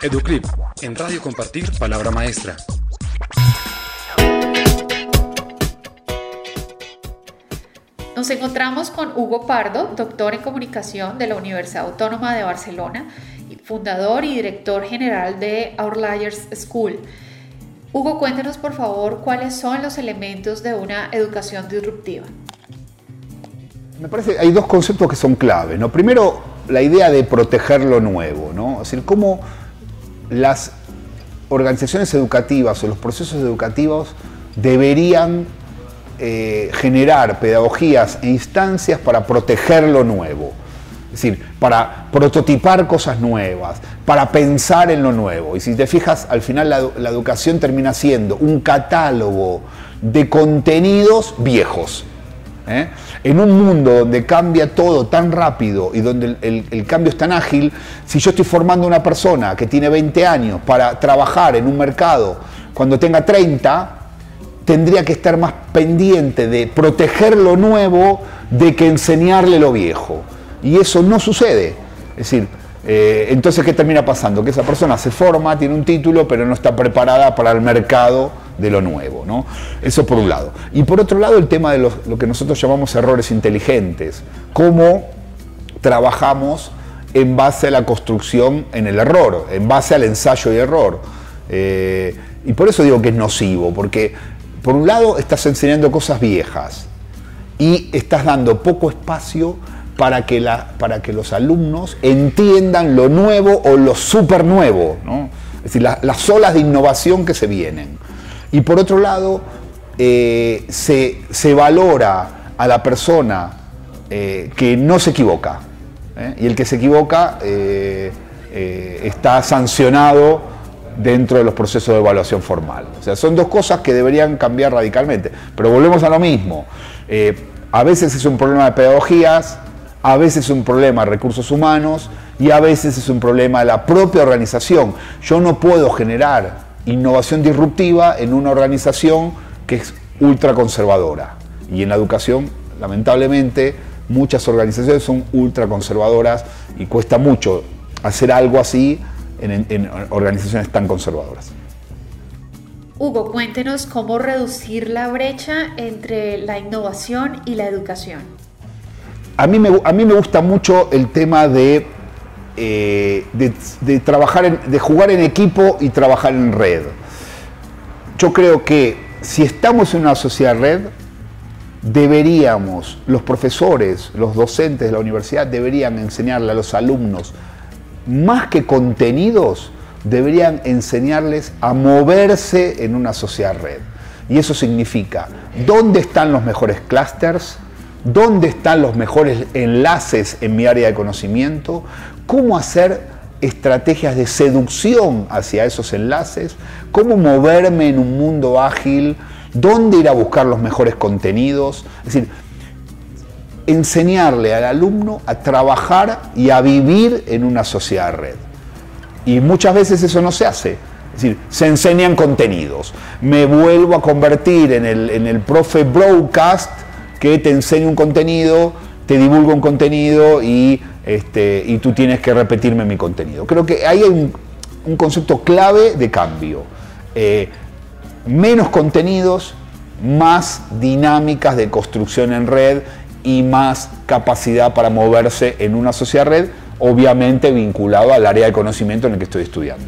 Educlip, en Radio Compartir, Palabra Maestra. Nos encontramos con Hugo Pardo, doctor en comunicación de la Universidad Autónoma de Barcelona, fundador y director general de Outliers School. Hugo, cuéntenos por favor cuáles son los elementos de una educación disruptiva. Me parece que hay dos conceptos que son claves. ¿no? Primero, la idea de proteger lo nuevo, ¿no? Es decir, cómo las organizaciones educativas o los procesos educativos deberían eh, generar pedagogías e instancias para proteger lo nuevo. Es decir, para prototipar cosas nuevas, para pensar en lo nuevo. Y si te fijas, al final la, educación termina siendo un catálogo de contenidos viejos. ¿eh? En un mundo donde cambia todo tan rápido y donde el, cambio es tan ágil, si yo estoy formando una persona que tiene 20 años para trabajar en un mercado cuando tenga 30, tendría que estar más pendiente de proteger lo nuevo de que enseñarle lo viejo. Y eso no sucede. Es decir, eh, entonces, ¿qué termina pasando? Que esa persona se forma, tiene un título, pero no está preparada para el mercado de lo nuevo. ¿no? Eso por un lado. Y por otro lado, el tema de lo que nosotros llamamos errores inteligentes. Cómo trabajamos en base a la construcción en el error, en base al ensayo y error. Eh, y por eso digo que es nocivo, porque por un lado estás enseñando cosas viejas y estás dando poco espacio para que, para que los alumnos entiendan lo nuevo o lo super nuevo, ¿no? es decir, las olas de innovación que se vienen. Y por otro lado, eh, se, valora a la persona eh, que no se equivoca. ¿eh? Y el que se equivoca está sancionado dentro de los procesos de evaluación formal. O sea, son dos cosas que deberían cambiar radicalmente. Pero volvemos a lo mismo. a veces es un problema de pedagogías, a veces es un problema de recursos humanos y a veces es un problema de la propia organización. Yo no puedo generar innovación disruptiva en una organización que es ultraconservadora. Y en la educación, lamentablemente, muchas organizaciones son ultraconservadoras y cuesta mucho hacer algo así en, en organizaciones tan conservadoras. Hugo, cuéntenos cómo reducir la brecha entre la innovación y la educación. A mí me, a mí me gusta mucho el tema de eh, de, trabajar de jugar en equipo y trabajar en red. Yo creo que si estamos en una sociedad red, deberíamos, los profesores, los docentes de la universidad, deberían enseñarle a los alumnos, más que contenidos, deberían enseñarles a moverse en una sociedad red. Y eso significa dónde están los mejores clusters, dónde están los mejores enlaces en mi área de conocimiento, cómo hacer estrategias de seducción hacia esos enlaces, cómo moverme en un mundo ágil, dónde ir a buscar los mejores contenidos. Es decir, enseñarle al alumno a trabajar y a vivir en una sociedad red. Y muchas veces eso no se hace. Es decir, se enseñan contenidos. Me vuelvo a convertir en el, en el profe broadcast que te enseña un contenido, te divulga un contenido y este, y tú tienes que repetirme mi contenido. Creo que hay un, concepto clave de cambio. Eh, menos contenidos, más dinámicas de construcción en red y más capacidad para moverse en una sociedad red, obviamente vinculado al área de conocimiento en el que estoy estudiando.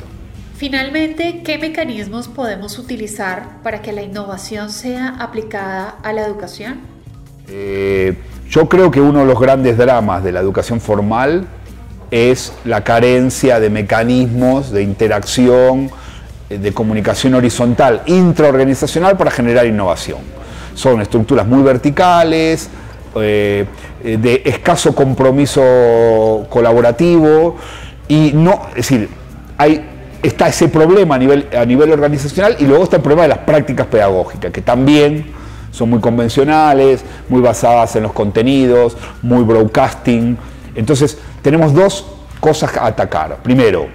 Finalmente, ¿qué mecanismos podemos utilizar para que la innovación sea aplicada a la educación? Eh, yo creo que uno de los grandes dramas de la educación formal es la carencia de mecanismos de interacción, eh, de comunicación horizontal, intraorganizacional para generar innovación. Son estructuras muy verticales, eh, de escaso compromiso colaborativo y no, es decir, hay, está ese problema a nivel, a nivel organizacional y luego está el problema de las prácticas pedagógicas, que también son muy convencionales, muy basadas en los contenidos, muy broadcasting. Entonces, tenemos dos cosas a atacar. Primero,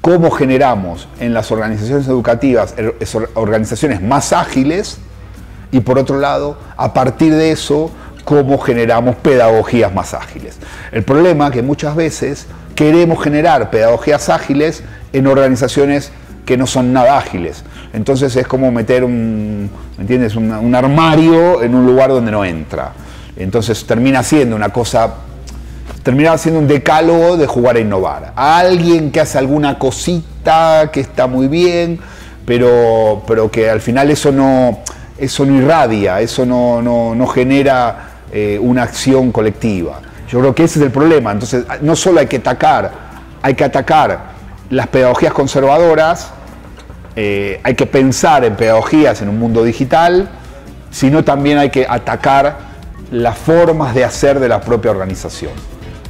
cómo generamos en las organizaciones educativas er, organizaciones más ágiles y por otro lado, a partir de eso, cómo generamos pedagogías más ágiles. El problema es que muchas veces queremos generar pedagogías ágiles en organizaciones que no son nada ágiles. Entonces es como meter un, ¿me entiendes? Un, un armario en un lugar donde no entra. Entonces termina siendo una cosa, termina siendo un decálogo de jugar a innovar. alguien que hace alguna cosita que está muy bien, pero, pero que al final eso no, eso no irradia, eso no, no, no genera eh, una acción colectiva. Yo creo que ese es el problema. Entonces, no solo hay que atacar, hay que atacar las pedagogías conservadoras, eh, hay que pensar en pedagogías en un mundo digital, sino también hay que atacar las formas de hacer de la propia organización.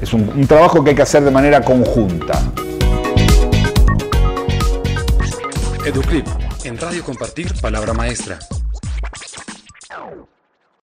Es un, un trabajo que hay que hacer de manera conjunta. Educlip, en Radio Compartir, Palabra Maestra.